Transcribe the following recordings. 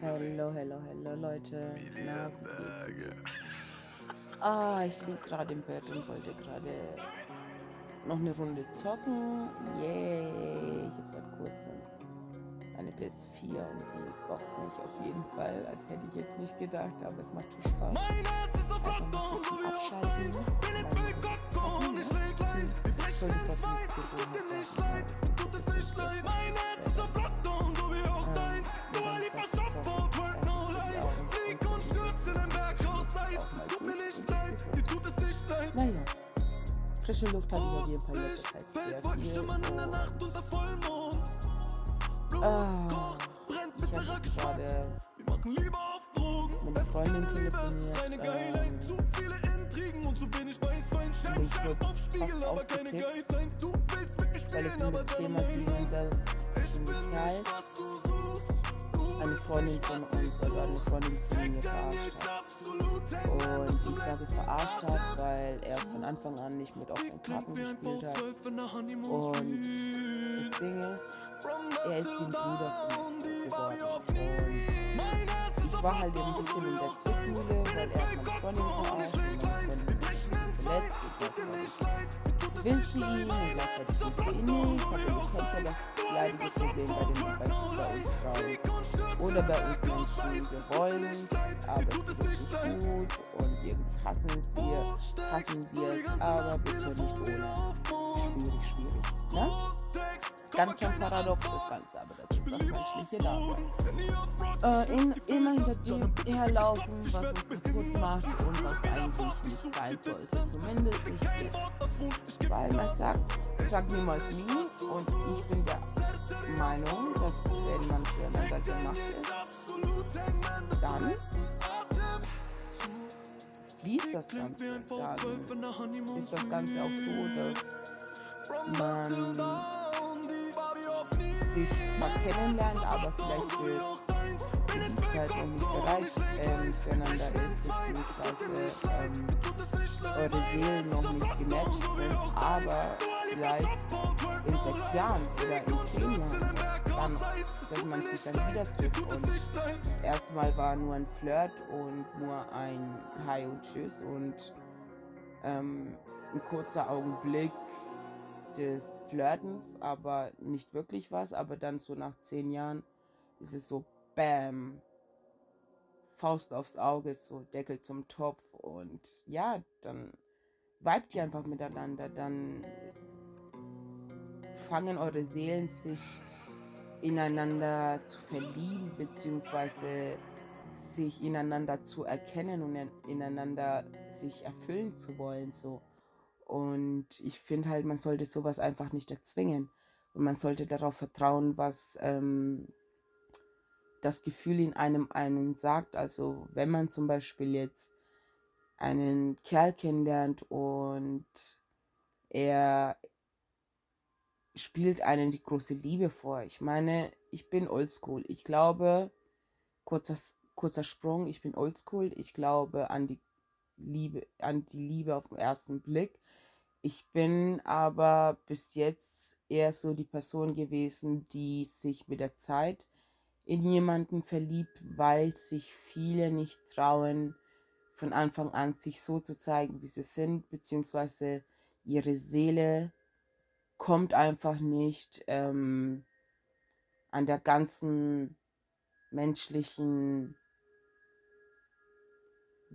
Hello, hello, hello, Leute. Na, wie geht's? Ah, ich lieg gerade im Bett und wollte gerade noch eine Runde zocken. Yay! Ich habe seit kurzem eine PS4 und die bockt mich auf jeden Fall. Also hätte ich jetzt nicht gedacht, aber es macht viel Spaß. Mein Herz ist auf ein Lockdown, so wie auf abschalten. eins. Bin ich will Gott kommen, ich leg eins. Wir brechen in zwei, es tut dir nicht leid, mir tut es nicht leid. Mein Herz ist auf Lockdown, so wie auch deins. Dua Lipa Shopboard, frische Luft hatte ich auf jeden Fall letzter Zeit sehr viel. schimmern in der und- Nacht unter Vollmond. Blut Ah, kocht, brennt Ich mit habe gerade Wir machen Liebe auf Drogen. mit einer Es ist Freundin keine Liebe, es ist telefoniert, ähm, Zu viele Intrigen und zu wenig Weißwein. Schein, Schein auf Spiegel, aber keine Guideline. Du willst mit mir spielen, aber nein. dass Ich bin nicht, was du suchst. Eine Freundin von uns oder eine. Freundin von mir verarscht hat. Und ich sage verarscht hat, weil er von Anfang an nicht mit offenen Karten ein gespielt hat. V12 in der Honeymoon Und das Ding ist, er ist wie ein Bruder mich die geworden. Und ich war halt ein Lockdown, bisschen in der Zwickmühle, weil er hat meine Freundin verarscht und zwei, verletzt es es will sie ihn und gleichzeitig ist will sie ihn nicht. ihr auf kennt ja das leidige Problem bei, den, bei, bei uns. Frauen. Oder bei uns Menschen, wir Es wollen es, aber es es wird nicht gut und irgendwie hassen es wir, hassen wir es, aber Nacht? bitte nicht ohne. Schwierig, schwierig. Ne? Ganz schön paradox das. Ganze, aber das ist das menschliche Dasein. Äh, in, immer hinter dem herlaufen, was uns kaputt macht und was eigentlich nicht sein sollte. Zumindest nicht jetzt. Weil man sagt, Ich sag bin niemals nie und ich bin der. Meinung, dass wenn man füreinander gemacht ist, dann fließt das Ganze. ein V12 in der Honeymoon Dann ist das Ganze auch so, dass man sich zwar kennenlernt, aber vielleicht für, die Zeit noch nicht bereit ähm, füreinander ist, beziehungsweise ähm, eure Seelen noch nicht gematcht sind, aber vielleicht in sechs Jahren oder in zehn Jahren, dann, dass man sich dann wieder trifft. Und das erste Mal war nur ein Flirt und nur ein Hi und Tschüss und ähm, ein kurzer Augenblick des Flirtens, aber nicht wirklich was. Aber dann so nach zehn Jahren ist es so Bam, Faust aufs Auge, so Deckel zum Topf und ja, dann vibet ihr einfach miteinander, dann fangen eure Seelen sich ineinander zu verlieben, beziehungsweise sich ineinander zu erkennen und in- ineinander sich erfüllen zu wollen, so. Und ich finde halt, man sollte sowas einfach nicht erzwingen. Und man sollte darauf vertrauen, was ähm, das Gefühl in einem einen sagt. Also wenn man zum Beispiel jetzt einen Kerl kennenlernt und er spielt einen die große Liebe vor. Ich meine, ich bin oldschool. Ich glaube, kurzer, kurzer Sprung, ich bin oldschool. Ich glaube an die Liebe, an die Liebe auf den ersten Blick. Ich bin aber bis jetzt eher so die Person gewesen, die sich mit der Zeit in jemanden verliebt, weil sich viele nicht trauen, von Anfang an sich so zu zeigen, wie sie sind, beziehungsweise ihre Seele kommt einfach nicht ähm, an der ganzen menschlichen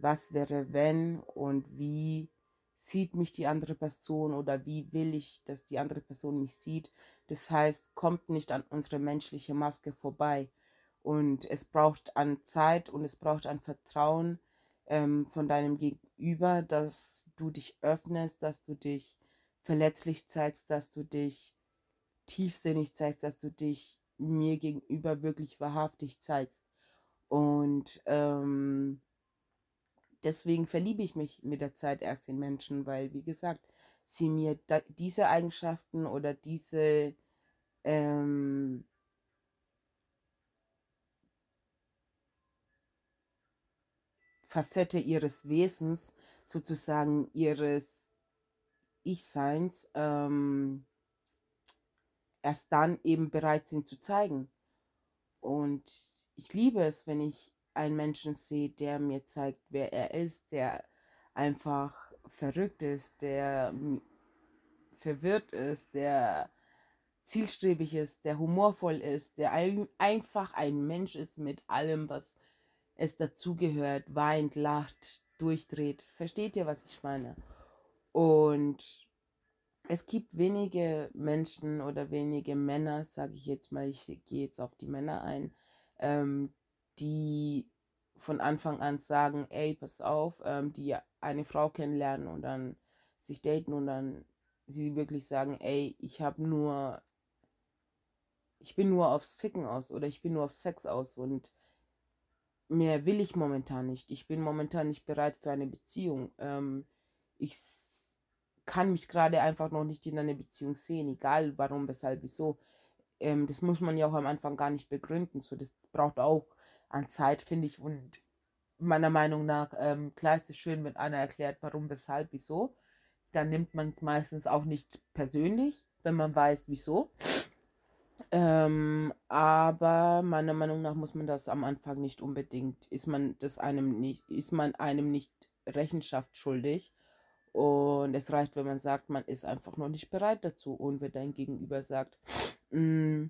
was wäre wenn und wie sieht mich die andere Person oder wie will ich, dass die andere Person mich sieht. Das heißt, kommt nicht an unsere menschliche Maske vorbei. Und es braucht an Zeit und es braucht an Vertrauen ähm, von deinem Gegenüber, dass du dich öffnest, dass du dich verletzlich zeigst, dass du dich tiefsinnig zeigst, dass du dich mir gegenüber wirklich wahrhaftig zeigst. Und ähm, deswegen verliebe ich mich mit der Zeit erst in Menschen, weil, wie gesagt, sie mir diese Eigenschaften oder diese ähm, Facette ihres Wesens, sozusagen ihres Ich-Seins, ähm, erst dann eben bereit sind zu zeigen. Und ich liebe es, wenn ich einen Menschen sehe, der mir zeigt, wer er ist, der einfach verrückt ist, der verwirrt ist, der zielstrebig ist, der humorvoll ist, der ein, einfach ein Mensch ist mit allem, was es dazugehört, weint, lacht, durchdreht. Versteht ihr, was ich meine? Und es gibt wenige Menschen oder wenige Männer, sage ich jetzt mal, ich gehe jetzt auf die Männer ein, ähm, die von Anfang an sagen, ey, pass auf, ähm, die eine Frau kennenlernen und dann sich daten und dann sie wirklich sagen, ey, ich habe nur, ich bin nur aufs Ficken aus oder ich bin nur auf Sex aus und mehr will ich momentan nicht. Ich bin momentan nicht bereit für eine Beziehung. Ähm, ich kann mich gerade einfach noch nicht in einer Beziehung sehen, egal warum, weshalb, wieso. Ähm, das muss man ja auch am Anfang gar nicht begründen. So, das braucht auch an Zeit, finde ich. Und meiner Meinung nach, ähm, klar ist es schön, wenn einer erklärt, warum, weshalb, wieso. Dann nimmt man es meistens auch nicht persönlich, wenn man weiß, wieso. Ähm, aber meiner Meinung nach muss man das am Anfang nicht unbedingt, ist man das einem nicht, ist man einem nicht Rechenschaft schuldig. Und es reicht, wenn man sagt, man ist einfach noch nicht bereit dazu. Und wenn dein Gegenüber sagt, mm,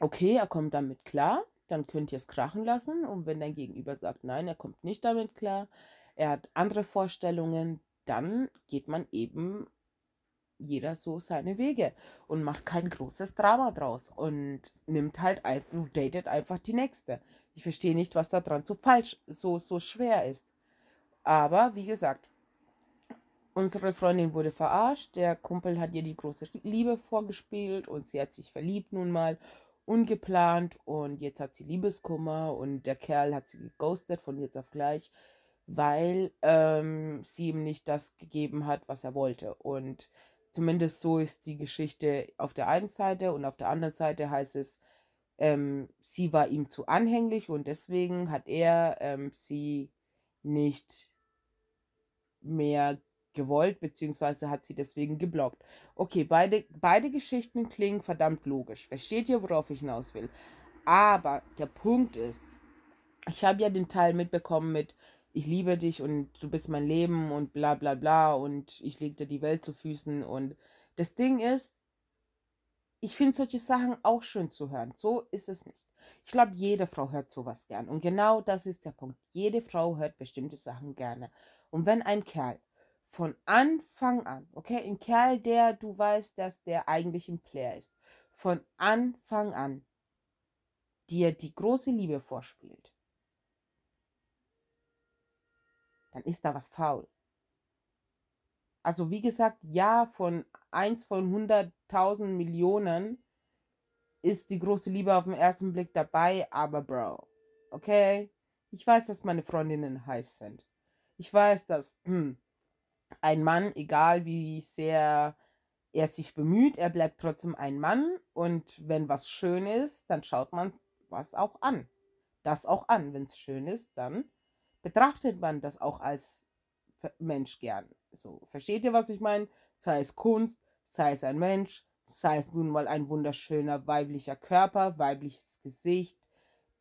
okay, er kommt damit klar, dann könnt ihr es krachen lassen. Und wenn dein Gegenüber sagt, nein, er kommt nicht damit klar, er hat andere Vorstellungen, dann geht man eben jeder so seine Wege und macht kein großes Drama draus und nimmt halt einfach, datet einfach die nächste. Ich verstehe nicht, was da dran so falsch, so, so schwer ist. Aber wie gesagt, unsere Freundin wurde verarscht, der Kumpel hat ihr die große Liebe vorgespielt und sie hat sich verliebt nun mal, ungeplant und jetzt hat sie Liebeskummer und der Kerl hat sie geghostet von jetzt auf gleich, weil ähm, sie ihm nicht das gegeben hat, was er wollte. Und Zumindest so ist die Geschichte auf der einen Seite und auf der anderen Seite heißt es, ähm, sie war ihm zu anhänglich und deswegen hat er ähm, sie nicht mehr gewollt, beziehungsweise hat sie deswegen geblockt. Okay, beide, beide Geschichten klingen verdammt logisch. Versteht ihr, worauf ich hinaus will? Aber der Punkt ist, ich habe ja den Teil mitbekommen mit, ich liebe dich und du bist mein Leben und bla bla bla und ich leg dir die Welt zu Füßen. Und das Ding ist, ich finde solche Sachen auch schön zu hören. So ist es nicht. Ich glaube, jede Frau hört sowas gern. Und genau das ist der Punkt. Jede Frau hört bestimmte Sachen gerne. Und wenn ein Kerl von Anfang an, okay, ein Kerl, der du weißt, dass der eigentlich ein Player ist, von Anfang an dir die große Liebe vorspielt, dann ist da was faul. Also wie gesagt, ja, von 1 von 100.000 Millionen ist die große Liebe auf den ersten Blick dabei, aber Bro, okay? Ich weiß, dass meine Freundinnen heiß sind. Ich weiß, dass hm, ein Mann, egal wie sehr er sich bemüht, er bleibt trotzdem ein Mann und wenn was schön ist, dann schaut man was auch an. Das auch an. Wenn es schön ist, dann betrachtet man das auch als Mensch gern. So, versteht ihr, was ich meine? Sei es Kunst, sei es ein Mensch, sei es nun mal ein wunderschöner weiblicher Körper, weibliches Gesicht.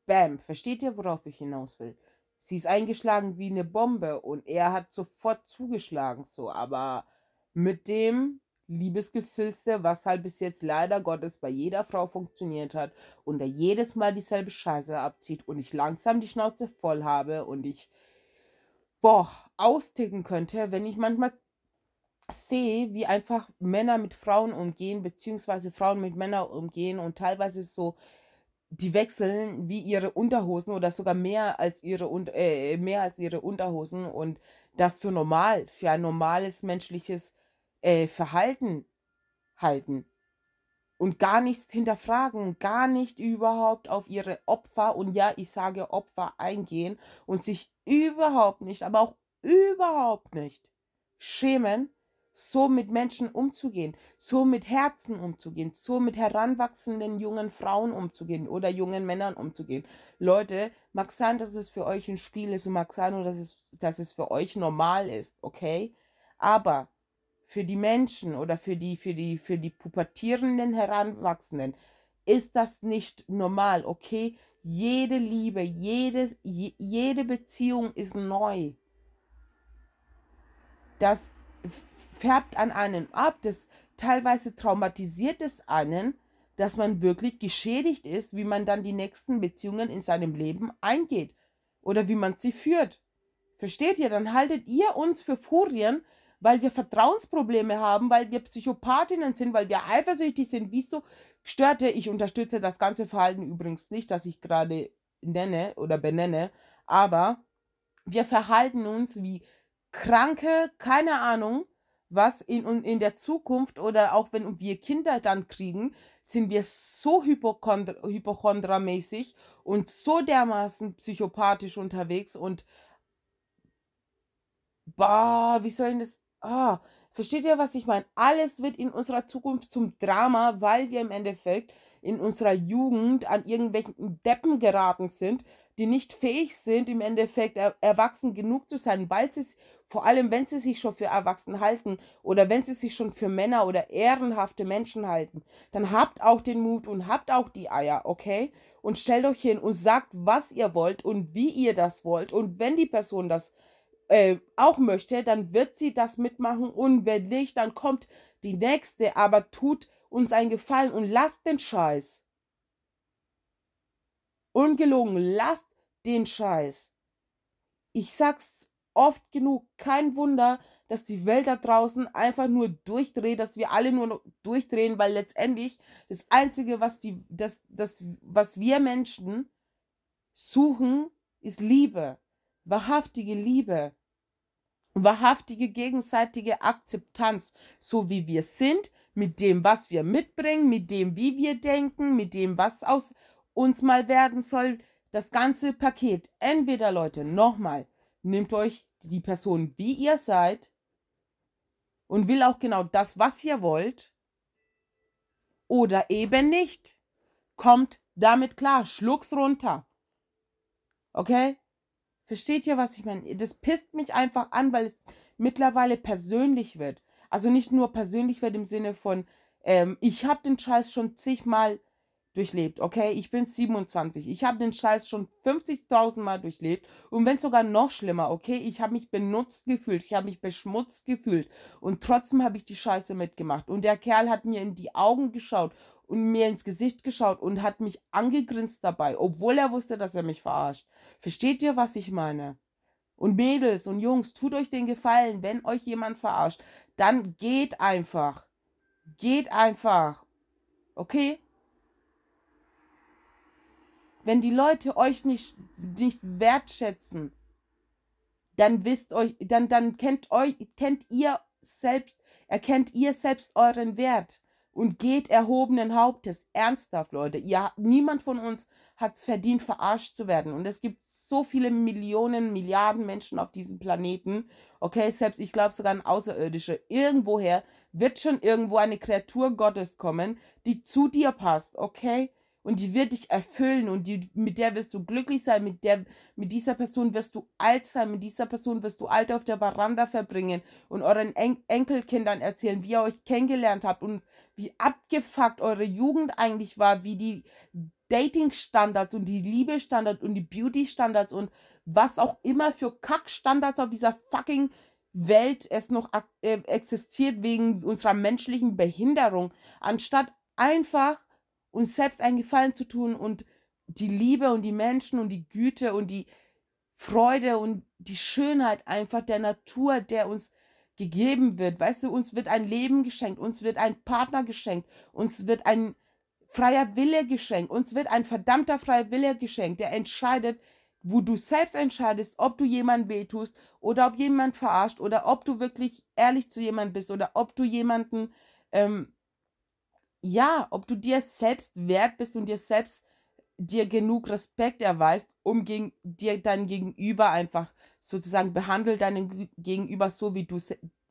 Bam, versteht ihr, worauf ich hinaus will? Sie ist eingeschlagen wie eine Bombe und er hat sofort zugeschlagen, so, aber mit dem Liebesgesülste, was halt bis jetzt leider Gottes bei jeder Frau funktioniert hat und er jedes Mal dieselbe Scheiße abzieht und ich langsam die Schnauze voll habe und ich, boah, austicken könnte, wenn ich manchmal sehe, wie einfach Männer mit Frauen umgehen, beziehungsweise Frauen mit Männern umgehen und teilweise so, die wechseln wie ihre Unterhosen oder sogar mehr als ihre, äh, mehr als ihre Unterhosen und das für normal, für ein normales menschliches äh, Verhalten halten und gar nichts hinterfragen, gar nicht überhaupt auf ihre Opfer und ja, ich sage Opfer eingehen und sich überhaupt nicht, aber auch überhaupt nicht schämen, so mit Menschen umzugehen, so mit Herzen umzugehen, so mit heranwachsenden jungen Frauen umzugehen oder jungen Männern umzugehen. Leute, mag sein, dass es für euch ein Spiel ist und mag sein, dass es, dass es für euch normal ist, okay? Aber für die Menschen oder für die, für die, für die pubertierenden Heranwachsenden ist das nicht normal, okay? Jede Liebe, jede, je, jede Beziehung ist neu. Das färbt an einen ab, das teilweise traumatisiert es einen, dass man wirklich geschädigt ist, wie man dann die nächsten Beziehungen in seinem Leben eingeht oder wie man sie führt. Versteht ihr? Dann haltet ihr uns für Furien, weil wir Vertrauensprobleme haben, weil wir Psychopathinnen sind, weil wir eifersüchtig sind. Wieso Gestörte? Ich unterstütze das ganze Verhalten übrigens nicht, das ich gerade nenne oder benenne, aber wir verhalten uns wie Kranke, keine Ahnung, was in, in der Zukunft oder auch wenn wir Kinder dann kriegen, sind wir so hypochondramäßig und so dermaßen psychopathisch unterwegs und bah, wie soll denn das, ah, versteht ihr, was ich meine? Alles wird in unserer Zukunft zum Drama, weil wir im Endeffekt in unserer Jugend an irgendwelchen Deppen geraten sind, die nicht fähig sind, im Endeffekt er erwachsen genug zu sein, weil sie, vor allem wenn sie sich schon für erwachsen halten oder wenn sie sich schon für Männer oder ehrenhafte Menschen halten, dann habt auch den Mut und habt auch die Eier, okay? Und stellt euch hin und sagt, was ihr wollt und wie ihr das wollt. Und wenn die Person das äh, auch möchte, dann wird sie das mitmachen und wenn nicht, dann kommt die nächste, aber tut uns einen Gefallen und lasst den Scheiß. Ungelogen, lasst den Scheiß. Ich sag's oft genug, kein Wunder, dass die Welt da draußen einfach nur durchdreht, dass wir alle nur durchdrehen, weil letztendlich das Einzige, was die, das, das, was wir Menschen suchen, ist Liebe. Wahrhaftige Liebe. Wahrhaftige gegenseitige Akzeptanz, so wie wir sind, mit dem, was wir mitbringen, mit dem, wie wir denken, mit dem, was aus uns mal werden soll, das ganze Paket. Entweder, Leute, nochmal, nehmt euch die Person, wie ihr seid und will auch genau das, was ihr wollt, oder eben nicht. Kommt damit klar, schluck's runter. Okay? Versteht ihr, was ich meine? Das pisst mich einfach an, weil es mittlerweile persönlich wird. Also nicht nur persönlich wird im Sinne von, ähm, ich habe den Scheiß schon zigmal durchlebt, okay? Ich bin 27. Ich habe den Scheiß schon 50.000 Mal durchlebt. Und wenn sogar noch schlimmer, okay? Ich habe mich benutzt gefühlt. Ich habe mich beschmutzt gefühlt. Und trotzdem habe ich die Scheiße mitgemacht. Und der Kerl hat mir in die Augen geschaut und mir ins Gesicht geschaut und hat mich angegrinst dabei, obwohl er wusste, dass er mich verarscht. Versteht ihr, was ich meine? Und Mädels und Jungs, tut euch den Gefallen, wenn euch jemand verarscht, dann geht einfach. Geht einfach. Okay? Wenn die Leute euch nicht, nicht wertschätzen, dann wisst euch, dann, dann kennt euch, kennt ihr selbst, erkennt ihr selbst euren Wert und geht erhobenen Hauptes. Ernsthaft, Leute. Ihr, niemand von uns hat es verdient, verarscht zu werden. Und es gibt so viele Millionen, Milliarden Menschen auf diesem Planeten. Okay, selbst ich glaube sogar ein Außerirdischer. Irgendwoher wird schon irgendwo eine Kreatur Gottes kommen, die zu dir passt. Okay? Und die wird dich erfüllen und die, mit der wirst du glücklich sein, mit der, mit dieser Person wirst du alt sein, mit dieser Person wirst du alt auf der Veranda verbringen und euren en Enkelkindern erzählen, wie ihr euch kennengelernt habt und wie abgefuckt eure Jugend eigentlich war, wie die Dating-Standards und die Liebe-Standards und die Beauty-Standards und was auch immer für Kack-Standards auf dieser fucking Welt es noch äh, existiert wegen unserer menschlichen Behinderung, anstatt einfach uns selbst einen Gefallen zu tun und die Liebe und die Menschen und die Güte und die Freude und die Schönheit einfach der Natur, der uns gegeben wird. Weißt du, uns wird ein Leben geschenkt, uns wird ein Partner geschenkt, uns wird ein freier Wille geschenkt, uns wird ein verdammter freier Wille geschenkt, der entscheidet, wo du selbst entscheidest, ob du jemanden wehtust oder ob jemand verarscht oder ob du wirklich ehrlich zu jemandem bist oder ob du jemanden ähm, ja, ob du dir selbst wert bist und dir selbst dir genug Respekt erweist, um gegen, dir dein Gegenüber einfach sozusagen behandelt deinen Gegenüber so, wie du,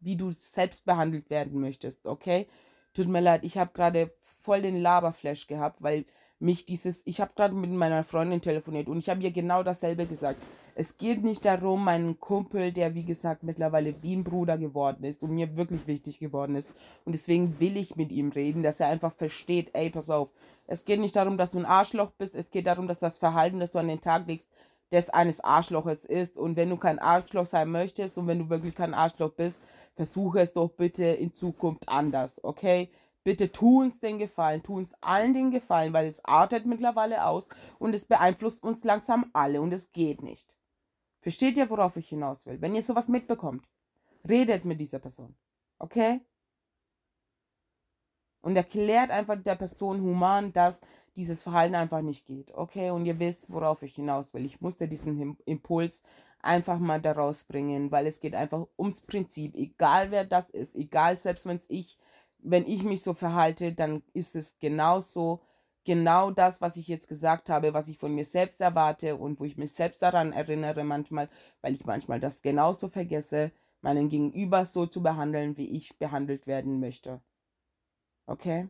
wie du selbst behandelt werden möchtest, okay? Tut mir leid, ich habe gerade voll den Laberflash gehabt, weil mich dieses, ich habe gerade mit meiner Freundin telefoniert und ich habe ihr genau dasselbe gesagt. Es geht nicht darum, meinen Kumpel, der wie gesagt mittlerweile wie ein Bruder geworden ist und mir wirklich wichtig geworden ist. Und deswegen will ich mit ihm reden, dass er einfach versteht, ey, pass auf. Es geht nicht darum, dass du ein Arschloch bist, es geht darum, dass das Verhalten, das du an den Tag legst, des eines Arschloches ist. Und wenn du kein Arschloch sein möchtest und wenn du wirklich kein Arschloch bist, versuche es doch bitte in Zukunft anders, okay? Bitte tu uns den Gefallen, tu uns allen den Gefallen, weil es artet mittlerweile aus und es beeinflusst uns langsam alle und es geht nicht. Versteht ihr, worauf ich hinaus will? Wenn ihr sowas mitbekommt, redet mit dieser Person. Okay? Und erklärt einfach der Person human, dass dieses Verhalten einfach nicht geht. Okay? Und ihr wisst, worauf ich hinaus will. Ich musste diesen Impuls einfach mal daraus bringen, weil es geht einfach ums Prinzip. Egal wer das ist, egal selbst wenn es ich wenn ich mich so verhalte, dann ist es genauso, genau das, was ich jetzt gesagt habe, was ich von mir selbst erwarte und wo ich mich selbst daran erinnere manchmal, weil ich manchmal das genauso vergesse, meinen Gegenüber so zu behandeln, wie ich behandelt werden möchte. Okay?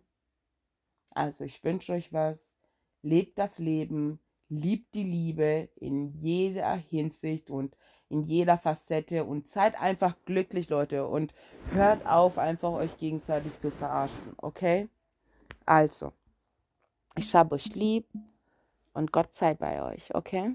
Also ich wünsche euch was. Lebt das Leben, liebt die Liebe in jeder Hinsicht und in jeder Facette und seid einfach glücklich, Leute. Und hört auf, einfach euch gegenseitig zu verarschen, okay? Also, ich habe euch lieb und Gott sei bei euch, okay?